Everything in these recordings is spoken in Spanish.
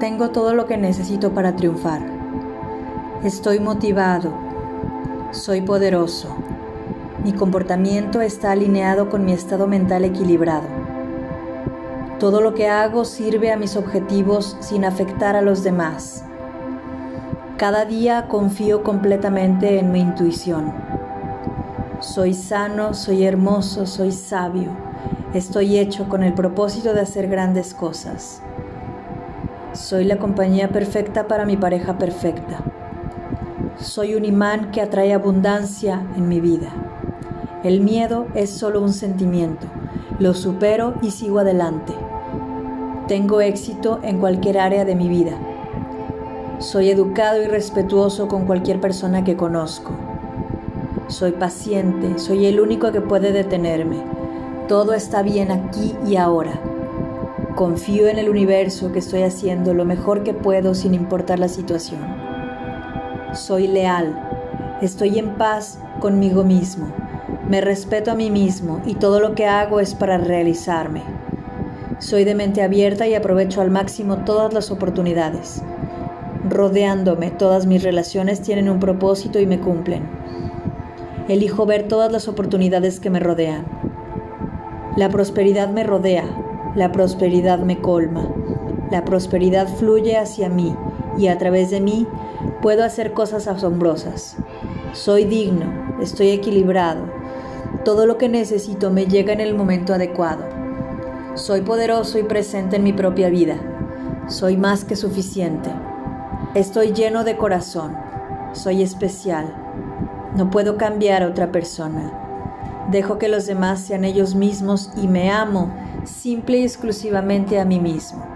Tengo todo lo que necesito para triunfar. Estoy motivado. Soy poderoso. Mi comportamiento está alineado con mi estado mental equilibrado. Todo lo que hago sirve a mis objetivos sin afectar a los demás. Cada día confío completamente en mi intuición. Soy sano, soy hermoso, soy sabio. Estoy hecho con el propósito de hacer grandes cosas. Soy la compañía perfecta para mi pareja perfecta. Soy un imán que atrae abundancia en mi vida. El miedo es solo un sentimiento. Lo supero y sigo adelante. Tengo éxito en cualquier área de mi vida. Soy educado y respetuoso con cualquier persona que conozco. Soy paciente, soy el único que puede detenerme. Todo está bien aquí y ahora. Confío en el universo que estoy haciendo lo mejor que puedo sin importar la situación. Soy leal. Estoy en paz conmigo mismo. Me respeto a mí mismo y todo lo que hago es para realizarme. Soy de mente abierta y aprovecho al máximo todas las oportunidades. Rodeándome, todas mis relaciones tienen un propósito y me cumplen. Elijo ver todas las oportunidades que me rodean. La prosperidad me rodea, la prosperidad me colma. La prosperidad fluye hacia mí y a través de mí puedo hacer cosas asombrosas. Soy digno, estoy equilibrado. Todo lo que necesito me llega en el momento adecuado. Soy poderoso y presente en mi propia vida. Soy más que suficiente. Estoy lleno de corazón. Soy especial. No puedo cambiar a otra persona. Dejo que los demás sean ellos mismos y me amo simple y exclusivamente a mí mismo.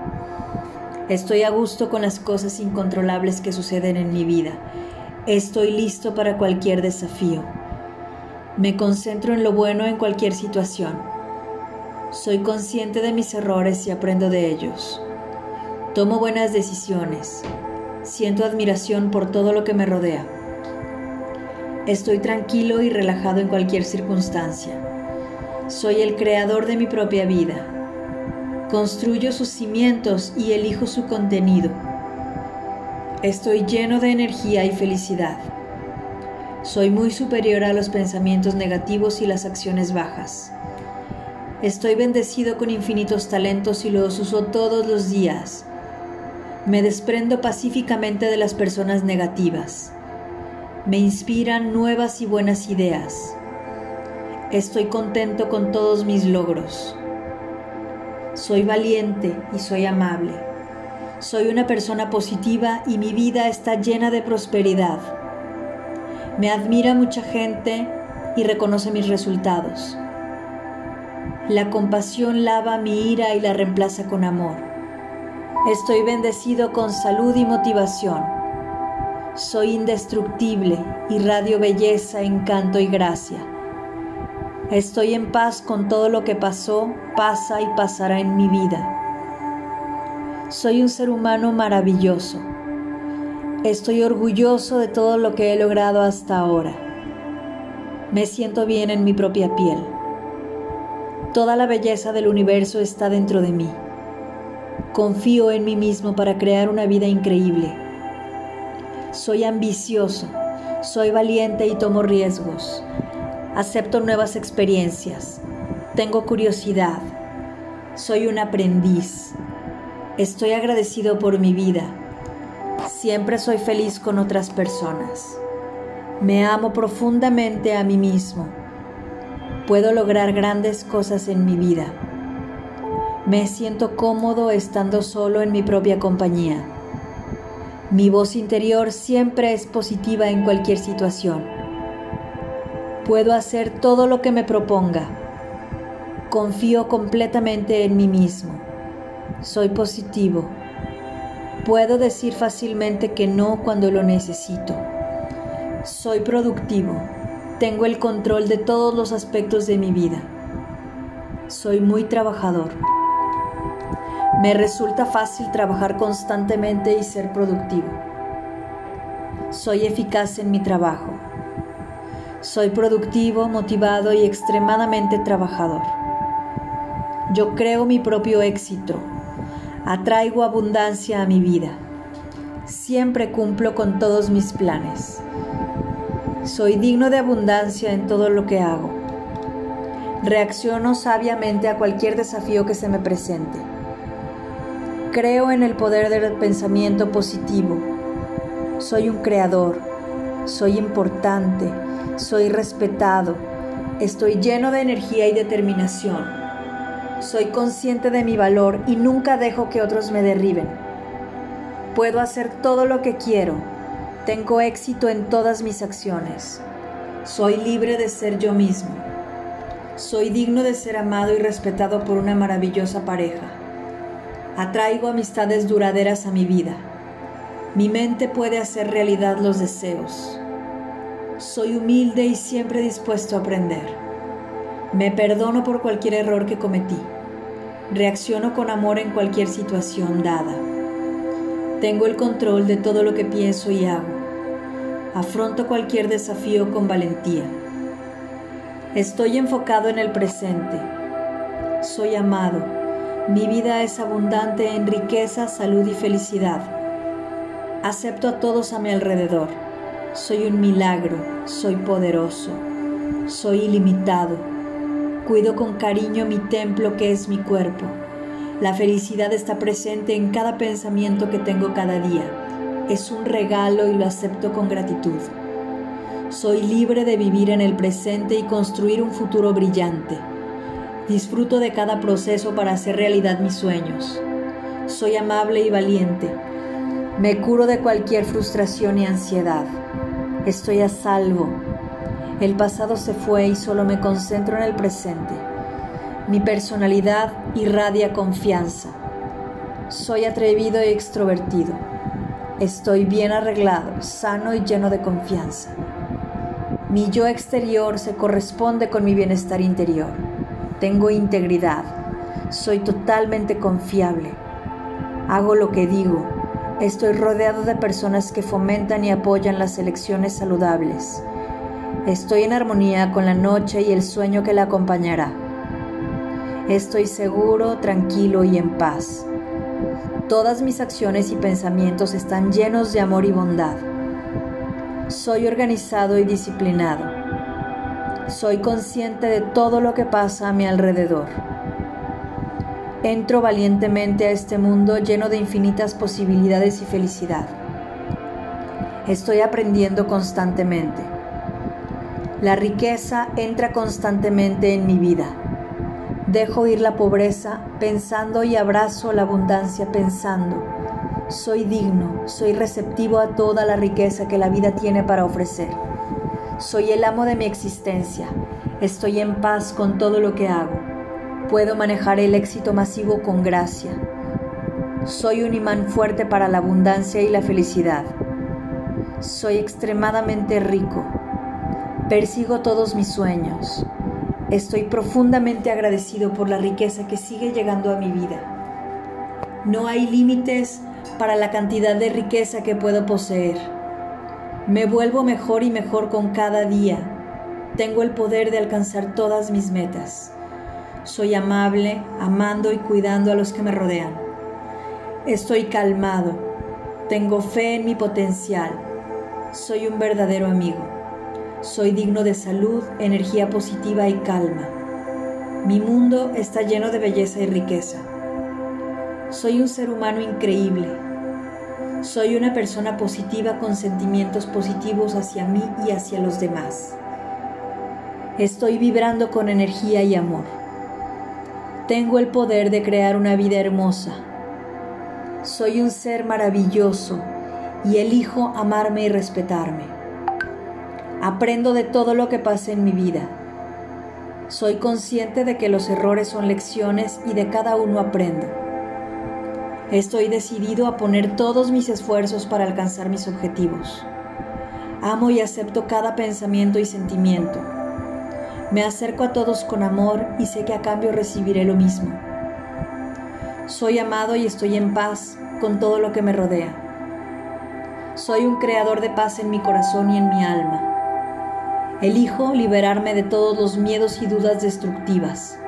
Estoy a gusto con las cosas incontrolables que suceden en mi vida. Estoy listo para cualquier desafío. Me concentro en lo bueno en cualquier situación. Soy consciente de mis errores y aprendo de ellos. Tomo buenas decisiones. Siento admiración por todo lo que me rodea. Estoy tranquilo y relajado en cualquier circunstancia. Soy el creador de mi propia vida. Construyo sus cimientos y elijo su contenido. Estoy lleno de energía y felicidad. Soy muy superior a los pensamientos negativos y las acciones bajas. Estoy bendecido con infinitos talentos y los uso todos los días. Me desprendo pacíficamente de las personas negativas. Me inspiran nuevas y buenas ideas. Estoy contento con todos mis logros. Soy valiente y soy amable. Soy una persona positiva y mi vida está llena de prosperidad. Me admira mucha gente y reconoce mis resultados. La compasión lava mi ira y la reemplaza con amor. Estoy bendecido con salud y motivación. Soy indestructible, y radio belleza, encanto y gracia. Estoy en paz con todo lo que pasó, pasa y pasará en mi vida. Soy un ser humano maravilloso. Estoy orgulloso de todo lo que he logrado hasta ahora. Me siento bien en mi propia piel. Toda la belleza del universo está dentro de mí. Confío en mí mismo para crear una vida increíble. Soy ambicioso, soy valiente y tomo riesgos. Acepto nuevas experiencias. Tengo curiosidad. Soy un aprendiz. Estoy agradecido por mi vida. Siempre soy feliz con otras personas. Me amo profundamente a mí mismo. Puedo lograr grandes cosas en mi vida. Me siento cómodo estando solo en mi propia compañía. Mi voz interior siempre es positiva en cualquier situación. Puedo hacer todo lo que me proponga. Confío completamente en mí mismo. Soy positivo. Puedo decir fácilmente que no cuando lo necesito. Soy productivo. Tengo el control de todos los aspectos de mi vida. Soy muy trabajador. Me resulta fácil trabajar constantemente y ser productivo. Soy eficaz en mi trabajo. Soy productivo, motivado y extremadamente trabajador. Yo creo mi propio éxito. Atraigo abundancia a mi vida. Siempre cumplo con todos mis planes. Soy digno de abundancia en todo lo que hago. Reacciono sabiamente a cualquier desafío que se me presente. Creo en el poder del pensamiento positivo. Soy un creador. Soy importante. Soy respetado. Estoy lleno de energía y determinación. Soy consciente de mi valor y nunca dejo que otros me derriben. Puedo hacer todo lo que quiero tengo éxito en todas mis acciones. Soy libre de ser yo mismo. Soy digno de ser amado y respetado por una maravillosa pareja. Atraigo amistades duraderas a mi vida. Mi mente puede hacer realidad los deseos. Soy humilde y siempre dispuesto a aprender. Me perdono por cualquier error que cometí. Reacciono con amor en cualquier situación dada. Tengo el control de todo lo que pienso y hago. Afronto cualquier desafío con valentía. Estoy enfocado en el presente. Soy amado. Mi vida es abundante en riqueza, salud y felicidad. Acepto a todos a mi alrededor. Soy un milagro. Soy poderoso. Soy ilimitado. Cuido con cariño mi templo que es mi cuerpo. La felicidad está presente en cada pensamiento que tengo cada día es un regalo y lo acepto con gratitud. Soy libre de vivir en el presente y construir un futuro brillante. Disfruto de cada proceso para hacer realidad mis sueños. Soy amable y valiente. Me curo de cualquier frustración y ansiedad. Estoy a salvo. El pasado se fue y solo me concentro en el presente. Mi personalidad irradia confianza. Soy atrevido y extrovertido. Estoy bien arreglado, sano y lleno de confianza. Mi yo exterior se corresponde con mi bienestar interior. Tengo integridad. Soy totalmente confiable. Hago lo que digo. Estoy rodeado de personas que fomentan y apoyan las elecciones saludables. Estoy en armonía con la noche y el sueño que la acompañará. Estoy seguro, tranquilo y en paz. Todas mis acciones y pensamientos están llenos de amor y bondad. Soy organizado y disciplinado. Soy consciente de todo lo que pasa a mi alrededor. Entro valientemente a este mundo lleno de infinitas posibilidades y felicidad. Estoy aprendiendo constantemente. La riqueza entra constantemente en mi vida. Dejo ir la pobreza pensando y abrazo la abundancia pensando. Soy digno, soy receptivo a toda la riqueza que la vida tiene para ofrecer. Soy el amo de mi existencia. Estoy en paz con todo lo que hago. Puedo manejar el éxito masivo con gracia. Soy un imán fuerte para la abundancia y la felicidad. Soy extremadamente rico. Persigo todos mis sueños. Estoy profundamente agradecido por la riqueza que sigue llegando a mi vida. No hay límites para la cantidad de riqueza que puedo poseer. Me vuelvo mejor y mejor con cada día. Tengo el poder de alcanzar todas mis metas. Soy amable, amando y cuidando a los que me rodean. Estoy calmado. Tengo fe en mi potencial. Soy un verdadero amigo. Soy digno de salud, energía positiva y calma. Mi mundo está lleno de belleza y riqueza. Soy un ser humano increíble. Soy una persona positiva con sentimientos positivos hacia mí y hacia los demás. Estoy vibrando con energía y amor. Tengo el poder de crear una vida hermosa. Soy un ser maravilloso y elijo amarme y respetarme. Aprendo de todo lo que pasa en mi vida. Soy consciente de que los errores son lecciones y de cada uno aprendo. Estoy decidido a poner todos mis esfuerzos para alcanzar mis objetivos. Amo y acepto cada pensamiento y sentimiento. Me acerco a todos con amor y sé que a cambio recibiré lo mismo. Soy amado y estoy en paz con todo lo que me rodea. Soy un creador de paz en mi corazón y en mi alma. Elijo liberarme de todos los miedos y dudas destructivas.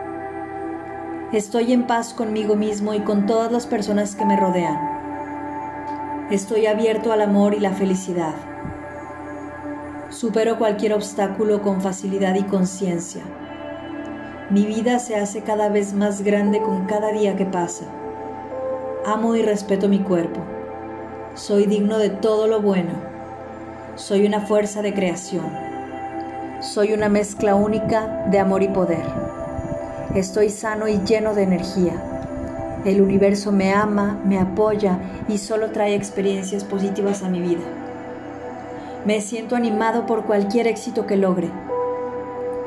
Estoy en paz conmigo mismo y con todas las personas que me rodean. Estoy abierto al amor y la felicidad. Supero cualquier obstáculo con facilidad y conciencia. Mi vida se hace cada vez más grande con cada día que pasa. Amo y respeto mi cuerpo. Soy digno de todo lo bueno. Soy una fuerza de creación. Soy una mezcla única de amor y poder. Estoy sano y lleno de energía. El universo me ama, me apoya y solo trae experiencias positivas a mi vida. Me siento animado por cualquier éxito que logre.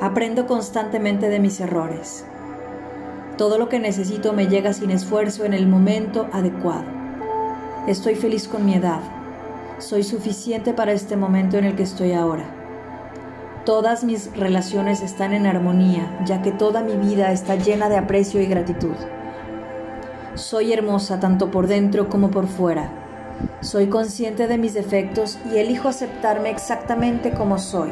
Aprendo constantemente de mis errores. Todo lo que necesito me llega sin esfuerzo en el momento adecuado. Estoy feliz con mi edad. Soy suficiente para este momento en el que estoy ahora. Todas mis relaciones están en armonía, ya que toda mi vida está llena de aprecio y gratitud. Soy hermosa tanto por dentro como por fuera. Soy consciente de mis defectos y elijo aceptarme exactamente como soy.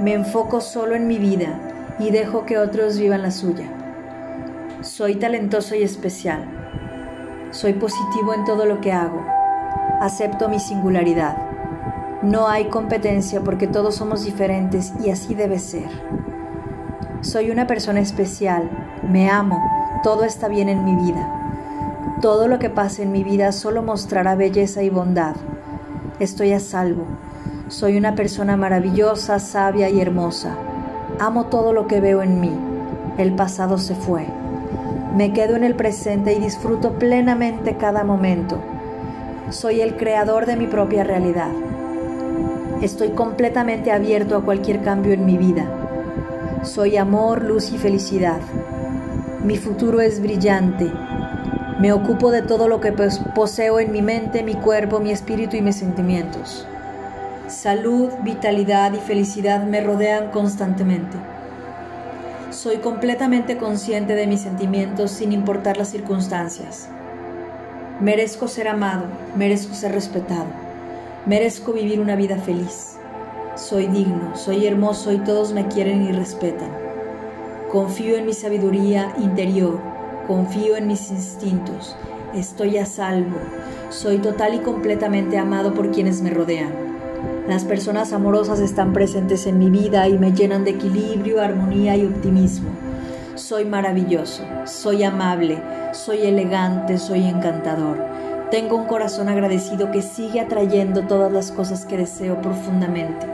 Me enfoco solo en mi vida y dejo que otros vivan la suya. Soy talentoso y especial. Soy positivo en todo lo que hago. Acepto mi singularidad. No hay competencia porque todos somos diferentes y así debe ser. Soy una persona especial. Me amo. Todo está bien en mi vida. Todo lo que pase en mi vida solo mostrará belleza y bondad. Estoy a salvo. Soy una persona maravillosa, sabia y hermosa. Amo todo lo que veo en mí. El pasado se fue. Me quedo en el presente y disfruto plenamente cada momento. Soy el creador de mi propia realidad. Estoy completamente abierto a cualquier cambio en mi vida. Soy amor, luz y felicidad. Mi futuro es brillante. Me ocupo de todo lo que poseo en mi mente, mi cuerpo, mi espíritu y mis sentimientos. Salud, vitalidad y felicidad me rodean constantemente. Soy completamente consciente de mis sentimientos sin importar las circunstancias. Merezco ser amado, merezco ser respetado, merezco vivir una vida feliz. Soy digno, soy hermoso y todos me quieren y respetan. Confío en mi sabiduría interior, confío en mis instintos, estoy a salvo, soy total y completamente amado por quienes me rodean. Las personas amorosas están presentes en mi vida y me llenan de equilibrio, armonía y optimismo. Soy maravilloso, soy amable, soy elegante, soy encantador. Tengo un corazón agradecido que sigue atrayendo todas las cosas que deseo profundamente.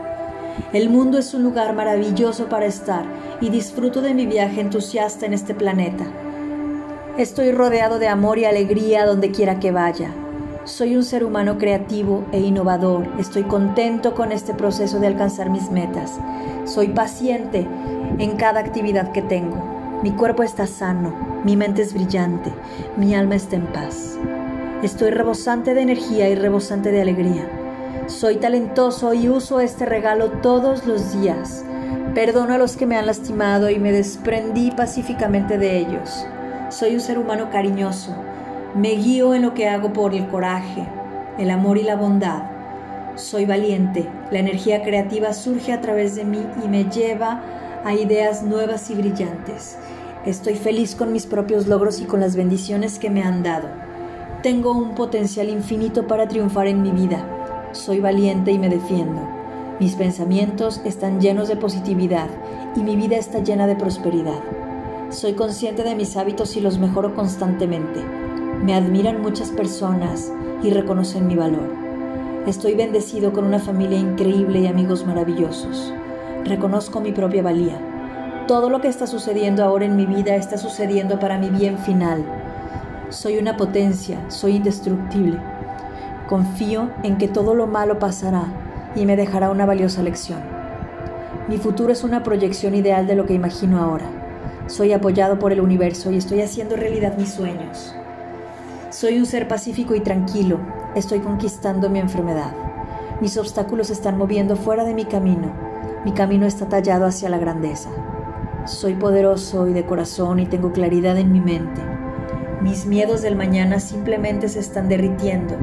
El mundo es un lugar maravilloso para estar y disfruto de mi viaje entusiasta en este planeta. Estoy rodeado de amor y alegría donde quiera que vaya. Soy un ser humano creativo e innovador. Estoy contento con este proceso de alcanzar mis metas. Soy paciente en cada actividad que tengo. Mi cuerpo está sano, mi mente es brillante, mi alma está en paz. Estoy rebosante de energía y rebosante de alegría. Soy talentoso y uso este regalo todos los días. Perdono a los que me han lastimado y me desprendí pacíficamente de ellos. Soy un ser humano cariñoso, me guío en lo que hago por el coraje, el amor y la bondad. Soy valiente, la energía creativa surge a través de mí y me lleva a ideas nuevas y brillantes. Estoy feliz con mis propios logros y con las bendiciones que me han dado. Tengo un potencial infinito para triunfar en mi vida. Soy valiente y me defiendo. Mis pensamientos están llenos de positividad y mi vida está llena de prosperidad. Soy consciente de mis hábitos y los mejoro constantemente. Me admiran muchas personas y reconocen mi valor. Estoy bendecido con una familia increíble y amigos maravillosos. Reconozco mi propia valía. Todo lo que está sucediendo ahora en mi vida está sucediendo para mi bien final. Soy una potencia, soy indestructible. Confío en que todo lo malo pasará y me dejará una valiosa lección. Mi futuro es una proyección ideal de lo que imagino ahora. Soy apoyado por el universo y estoy haciendo realidad mis sueños. Soy un ser pacífico y tranquilo. Estoy conquistando mi enfermedad. Mis obstáculos están moviendo fuera de mi camino. Mi camino está tallado hacia la grandeza. Soy poderoso y de corazón y tengo claridad en mi mente. Mis miedos del mañana simplemente se están derritiendo.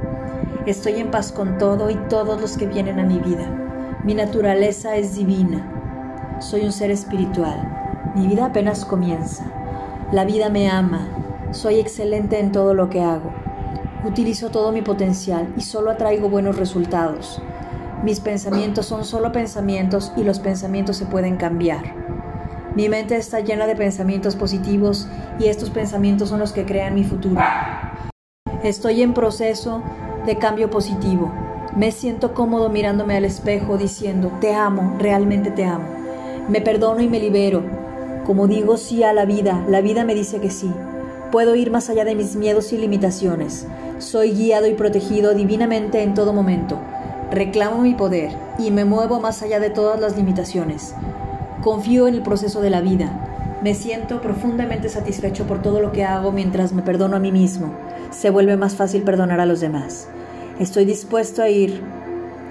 Estoy en paz con todo y todos los que vienen a mi vida. Mi naturaleza es divina. Soy un ser espiritual. Mi vida apenas comienza. La vida me ama. Soy excelente en todo lo que hago. Utilizo todo mi potencial y solo atraigo buenos resultados. Mis pensamientos son solo pensamientos y los pensamientos se pueden cambiar. Mi mente está llena de pensamientos positivos y estos pensamientos son los que crean mi futuro. Estoy en proceso de cambio positivo. Me siento cómodo mirándome al espejo diciendo, te amo, realmente te amo. Me perdono y me libero. Como digo sí a la vida, la vida me dice que sí. Puedo ir más allá de mis miedos y limitaciones. Soy guiado y protegido divinamente en todo momento. Reclamo mi poder y me muevo más allá de todas las limitaciones. Confío en el proceso de la vida. Me siento profundamente satisfecho por todo lo que hago mientras me perdono a mí mismo. Se vuelve más fácil perdonar a los demás. Estoy dispuesto a ir,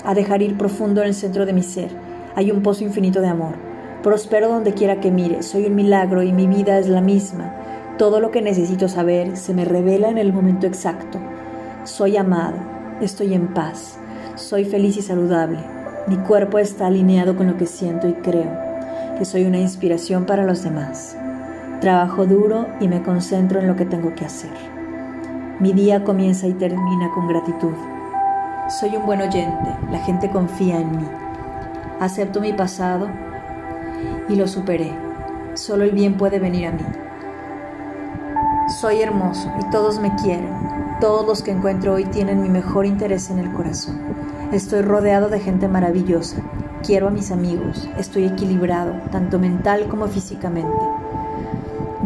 a dejar ir profundo en el centro de mi ser. Hay un pozo infinito de amor. Prospero donde quiera que mire. Soy un milagro y mi vida es la misma. Todo lo que necesito saber se me revela en el momento exacto. Soy amado. Estoy en paz. Soy feliz y saludable. Mi cuerpo está alineado con lo que siento y creo. Que soy una inspiración para los demás. Trabajo duro y me concentro en lo que tengo que hacer. Mi día comienza y termina con gratitud. Soy un buen oyente, la gente confía en mí. Acepto mi pasado y lo superé. Solo el bien puede venir a mí. Soy hermoso y todos me quieren. Todos los que encuentro hoy tienen mi mejor interés en el corazón. Estoy rodeado de gente maravillosa. Quiero a mis amigos. Estoy equilibrado, tanto mental como físicamente.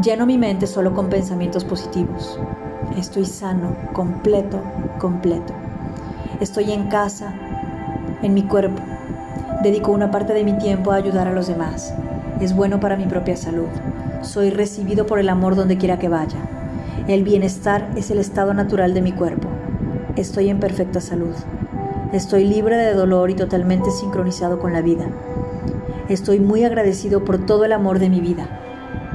Lleno mi mente solo con pensamientos positivos. Estoy sano, completo, completo. Estoy en casa, en mi cuerpo. Dedico una parte de mi tiempo a ayudar a los demás. Es bueno para mi propia salud. Soy recibido por el amor donde quiera que vaya. El bienestar es el estado natural de mi cuerpo. Estoy en perfecta salud. Estoy libre de dolor y totalmente sincronizado con la vida. Estoy muy agradecido por todo el amor de mi vida.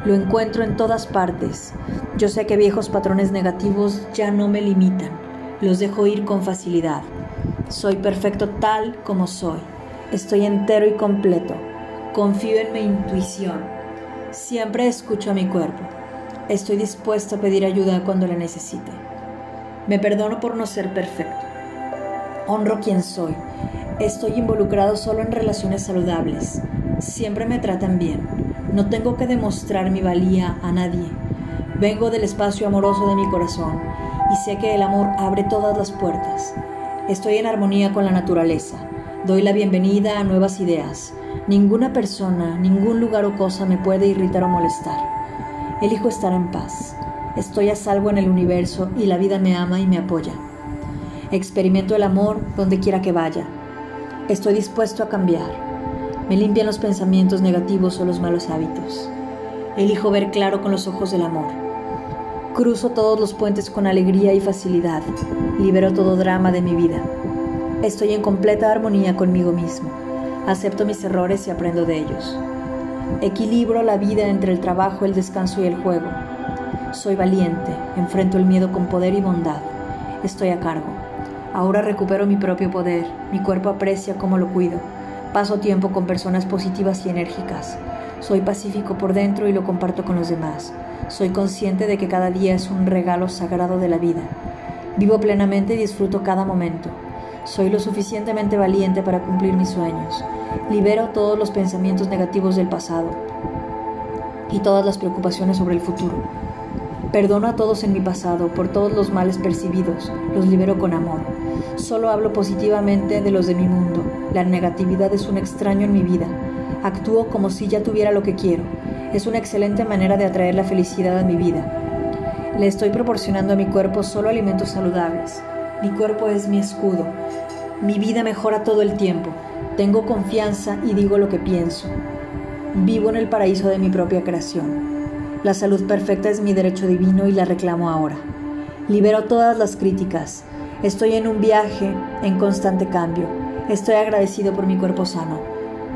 Lo encuentro en todas partes. Yo sé que viejos patrones negativos ya no me limitan. Los dejo ir con facilidad. Soy perfecto tal como soy. Estoy entero y completo. Confío en mi intuición. Siempre escucho a mi cuerpo. Estoy dispuesto a pedir ayuda cuando la necesite. Me perdono por no ser perfecto. Honro quien soy. Estoy involucrado solo en relaciones saludables. Siempre me tratan bien. No tengo que demostrar mi valía a nadie. Vengo del espacio amoroso de mi corazón y sé que el amor abre todas las puertas. Estoy en armonía con la naturaleza. Doy la bienvenida a nuevas ideas. Ninguna persona, ningún lugar o cosa me puede irritar o molestar. Elijo estar en paz. Estoy a salvo en el universo y la vida me ama y me apoya. Experimento el amor donde quiera que vaya. Estoy dispuesto a cambiar. Me limpian los pensamientos negativos o los malos hábitos. Elijo ver claro con los ojos del amor. Cruzo todos los puentes con alegría y facilidad. Libero todo drama de mi vida. Estoy en completa armonía conmigo mismo. Acepto mis errores y aprendo de ellos. Equilibro la vida entre el trabajo, el descanso y el juego. Soy valiente, enfrento el miedo con poder y bondad. Estoy a cargo. Ahora recupero mi propio poder, mi cuerpo aprecia cómo lo cuido. Paso tiempo con personas positivas y enérgicas. Soy pacífico por dentro y lo comparto con los demás. Soy consciente de que cada día es un regalo sagrado de la vida. Vivo plenamente y disfruto cada momento. Soy lo suficientemente valiente para cumplir mis sueños. Libero todos los pensamientos negativos del pasado y todas las preocupaciones sobre el futuro. Perdono a todos en mi pasado por todos los males percibidos, los libero con amor. Solo hablo positivamente de los de mi mundo. La negatividad es un extraño en mi vida. Actúo como si ya tuviera lo que quiero. Es una excelente manera de atraer la felicidad a mi vida. Le estoy proporcionando a mi cuerpo solo alimentos saludables. Mi cuerpo es mi escudo. Mi vida mejora todo el tiempo. Tengo confianza y digo lo que pienso. Vivo en el paraíso de mi propia creación. La salud perfecta es mi derecho divino y la reclamo ahora. Libero todas las críticas. Estoy en un viaje en constante cambio. Estoy agradecido por mi cuerpo sano.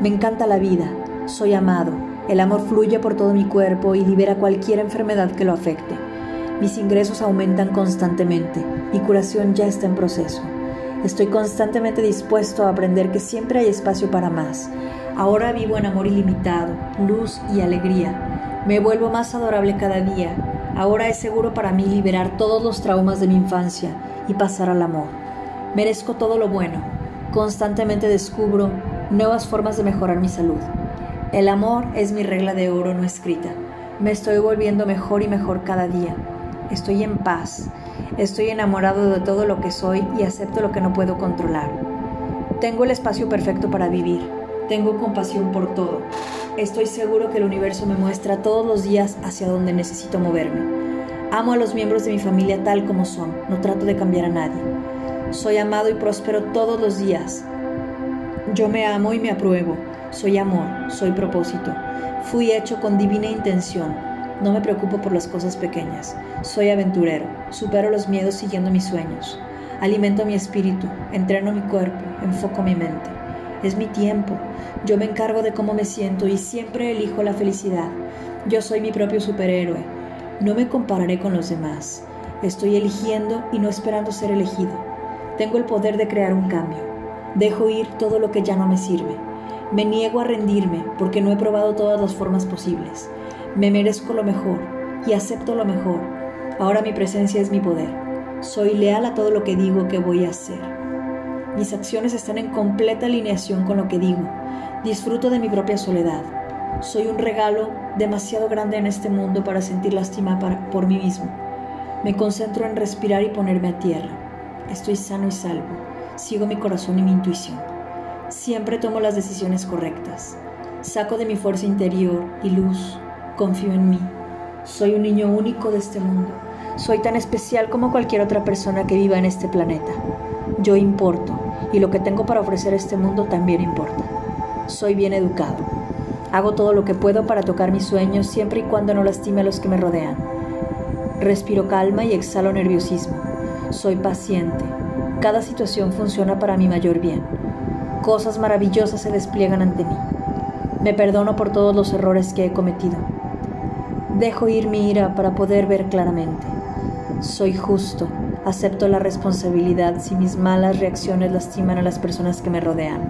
Me encanta la vida. Soy amado. El amor fluye por todo mi cuerpo y libera cualquier enfermedad que lo afecte. Mis ingresos aumentan constantemente. Mi curación ya está en proceso. Estoy constantemente dispuesto a aprender que siempre hay espacio para más. Ahora vivo en amor ilimitado, luz y alegría. Me vuelvo más adorable cada día. Ahora es seguro para mí liberar todos los traumas de mi infancia y pasar al amor. Merezco todo lo bueno. Constantemente descubro nuevas formas de mejorar mi salud. El amor es mi regla de oro no escrita. Me estoy volviendo mejor y mejor cada día. Estoy en paz. Estoy enamorado de todo lo que soy y acepto lo que no puedo controlar. Tengo el espacio perfecto para vivir. Tengo compasión por todo. Estoy seguro que el universo me muestra todos los días hacia donde necesito moverme. Amo a los miembros de mi familia tal como son. No trato de cambiar a nadie. Soy amado y próspero todos los días. Yo me amo y me apruebo. Soy amor, soy propósito. Fui hecho con divina intención. No me preocupo por las cosas pequeñas. Soy aventurero. Supero los miedos siguiendo mis sueños. Alimento mi espíritu. Entreno mi cuerpo. Enfoco mi mente. Es mi tiempo. Yo me encargo de cómo me siento y siempre elijo la felicidad. Yo soy mi propio superhéroe. No me compararé con los demás. Estoy eligiendo y no esperando ser elegido. Tengo el poder de crear un cambio. Dejo ir todo lo que ya no me sirve. Me niego a rendirme porque no he probado todas las formas posibles. Me merezco lo mejor y acepto lo mejor. Ahora mi presencia es mi poder. Soy leal a todo lo que digo que voy a hacer. Mis acciones están en completa alineación con lo que digo. Disfruto de mi propia soledad. Soy un regalo demasiado grande en este mundo para sentir lástima por mí mismo. Me concentro en respirar y ponerme a tierra. Estoy sano y salvo sigo mi corazón y mi intuición. Siempre tomo las decisiones correctas. Saco de mi fuerza interior y luz. Confío en mí. Soy un niño único de este mundo. Soy tan especial como cualquier otra persona que viva en este planeta. Yo importo y lo que tengo para ofrecer a este mundo también importa. Soy bien educado. Hago todo lo que puedo para tocar mis sueños siempre y cuando no lastime a los que me rodean. Respiro calma y exhalo nerviosismo. Soy paciente, cada situación funciona para mi mayor bien. Cosas maravillosas se despliegan ante mí. Me perdono por todos los errores que he cometido. Dejo ir mi ira para poder ver claramente. Soy justo. Acepto la responsabilidad si mis malas reacciones lastiman a las personas que me rodean.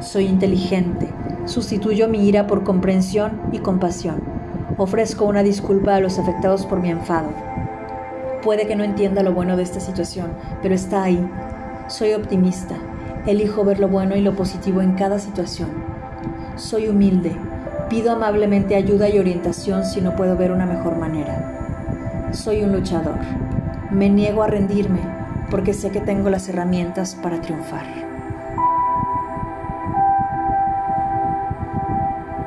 Soy inteligente. Sustituyo mi ira por comprensión y compasión. Ofrezco una disculpa a los afectados por mi enfado. Puede que no entienda lo bueno de esta situación, pero está ahí. Soy optimista. Elijo ver lo bueno y lo positivo en cada situación. Soy humilde. Pido amablemente ayuda y orientación si no puedo ver una mejor manera. Soy un luchador. Me niego a rendirme porque sé que tengo las herramientas para triunfar.